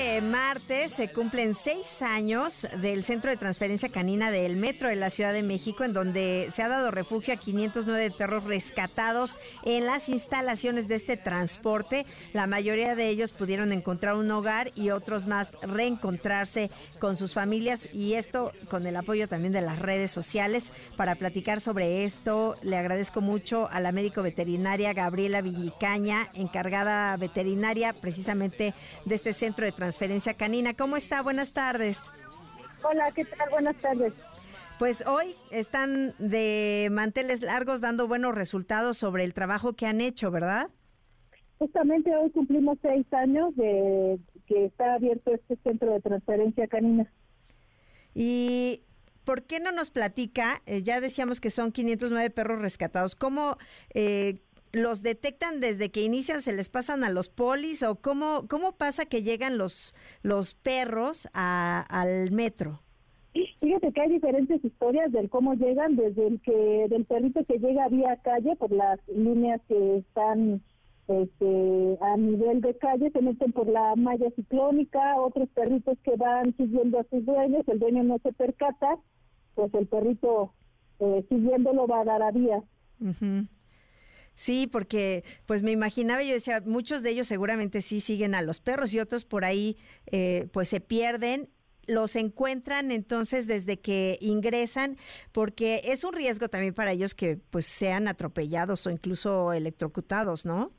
Este martes se cumplen seis años del Centro de Transferencia Canina del Metro de la Ciudad de México, en donde se ha dado refugio a 509 perros rescatados en las instalaciones de este transporte. La mayoría de ellos pudieron encontrar un hogar y otros más reencontrarse con sus familias y esto con el apoyo también de las redes sociales. Para platicar sobre esto, le agradezco mucho a la médico veterinaria Gabriela Villicaña, encargada veterinaria precisamente de este centro de transferencia canina. ¿Cómo está? Buenas tardes. Hola, ¿qué tal? Buenas tardes. Pues hoy están de manteles largos dando buenos resultados sobre el trabajo que han hecho, ¿verdad? Justamente hoy cumplimos seis años de que está abierto este centro de transferencia canina. Y ¿por qué no nos platica? Eh, ya decíamos que son 509 perros rescatados. ¿Cómo eh, los detectan desde que inician, se les pasan a los polis o cómo, cómo pasa que llegan los, los perros al metro? Fíjate que hay diferentes historias del cómo llegan, desde el que del perrito que llega vía calle por las líneas que están este, a nivel de calle, se meten por la malla ciclónica, otros perritos que van siguiendo a sus dueños, el dueño no se percata, pues el perrito eh, siguiéndolo va a dar a vía. Sí, porque pues me imaginaba, yo decía, muchos de ellos seguramente sí siguen a los perros y otros por ahí eh, pues se pierden los encuentran entonces desde que ingresan, porque es un riesgo también para ellos que pues sean atropellados o incluso electrocutados, ¿no?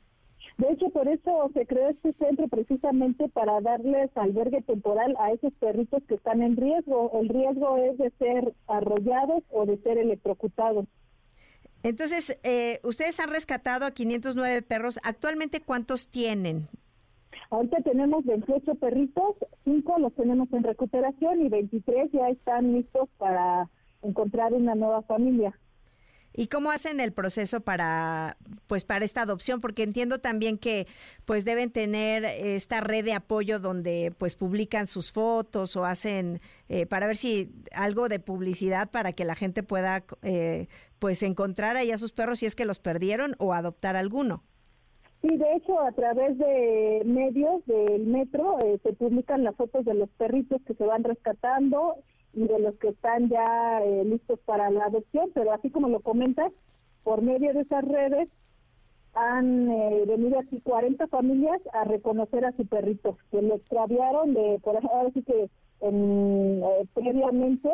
De hecho, por eso se creó este centro precisamente para darles albergue temporal a esos perritos que están en riesgo. El riesgo es de ser arrollados o de ser electrocutados. Entonces, eh, ustedes han rescatado a 509 perros. ¿Actualmente cuántos tienen? Ahorita tenemos 28 perritos, 5 los tenemos en recuperación y 23 ya están listos para encontrar una nueva familia. ¿Y cómo hacen el proceso para pues para esta adopción? Porque entiendo también que pues deben tener esta red de apoyo donde pues publican sus fotos o hacen eh, para ver si algo de publicidad para que la gente pueda eh, pues encontrar ahí a sus perros si es que los perdieron o adoptar alguno. Sí, de hecho, a través de medios del metro eh, se publican las fotos de los perritos que se van rescatando y de los que están ya eh, listos para la adopción, pero así como lo comentas, por medio de esas redes han eh, venido aquí 40 familias a reconocer a su perrito, que lo extraviaron de, por ahora sí que eh, previamente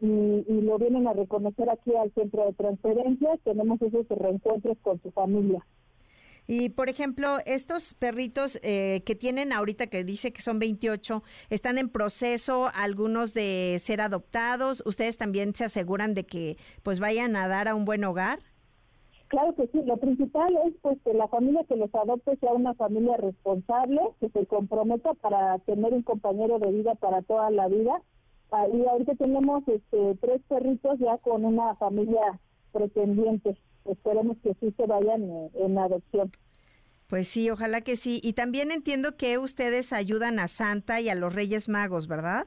y, y, lo vienen a reconocer aquí al centro de transferencia, tenemos esos reencuentros con su familia. Y, por ejemplo, estos perritos eh, que tienen ahorita, que dice que son 28, están en proceso algunos de ser adoptados. ¿Ustedes también se aseguran de que pues vayan a dar a un buen hogar? Claro que sí, lo principal es pues que la familia que los adopte sea una familia responsable, que se comprometa para tener un compañero de vida para toda la vida. Ah, y ahorita tenemos este, tres perritos ya con una familia pretendiente esperemos que sí se vayan eh, en adopción. Pues sí, ojalá que sí. Y también entiendo que ustedes ayudan a Santa y a los Reyes Magos, ¿verdad?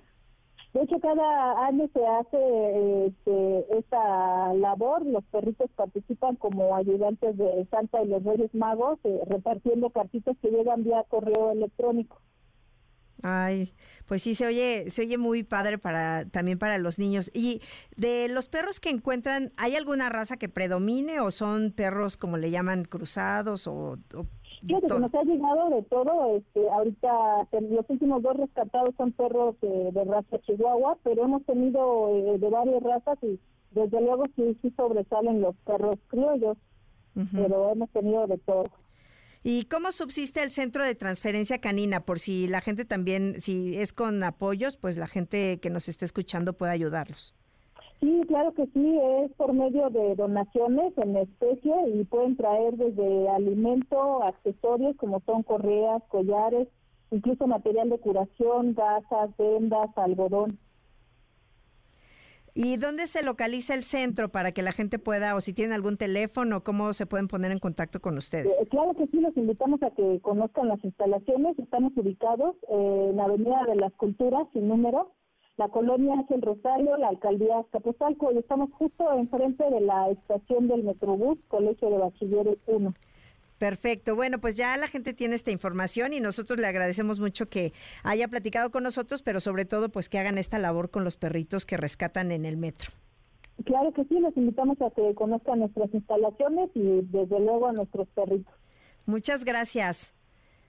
De hecho, cada año se hace este, esta labor. Los perritos participan como ayudantes de Santa y los Reyes Magos, eh, repartiendo cartitas que llegan vía correo electrónico. Ay, pues sí se oye, se oye muy padre para también para los niños. Y de los perros que encuentran, ¿hay alguna raza que predomine o son perros como le llaman cruzados o, o nos ha llegado de todo. Este, ahorita los últimos dos rescatados son perros eh, de raza chihuahua, pero hemos tenido eh, de varias razas y desde luego sí, sí sobresalen los perros criollos, pero hemos tenido de todo. ¿Y cómo subsiste el centro de transferencia canina? Por si la gente también, si es con apoyos, pues la gente que nos esté escuchando puede ayudarlos. Sí, claro que sí, es por medio de donaciones en especie y pueden traer desde alimento, accesorios como son correas, collares, incluso material de curación, gasas, vendas, algodón. ¿Y dónde se localiza el centro para que la gente pueda, o si tienen algún teléfono, cómo se pueden poner en contacto con ustedes? Eh, claro que sí, los invitamos a que conozcan las instalaciones. Estamos ubicados en la Avenida de las Culturas, sin número, La colonia es el Rosario, la alcaldía Azcapotzalco y estamos justo enfrente de la estación del Metrobús, Colegio de Bachilleres 1. Perfecto. Bueno, pues ya la gente tiene esta información y nosotros le agradecemos mucho que haya platicado con nosotros, pero sobre todo pues que hagan esta labor con los perritos que rescatan en el metro. Claro que sí, los invitamos a que conozcan nuestras instalaciones y desde luego a nuestros perritos. Muchas gracias.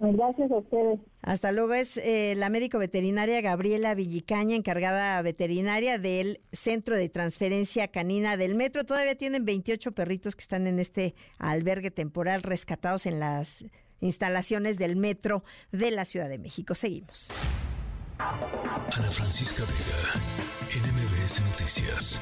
Gracias a ustedes. Hasta luego. Es eh, la médico veterinaria Gabriela Villicaña, encargada veterinaria del Centro de Transferencia Canina del Metro. Todavía tienen 28 perritos que están en este albergue temporal rescatados en las instalaciones del Metro de la Ciudad de México. Seguimos. Ana Francisca Vega, NMBS Noticias.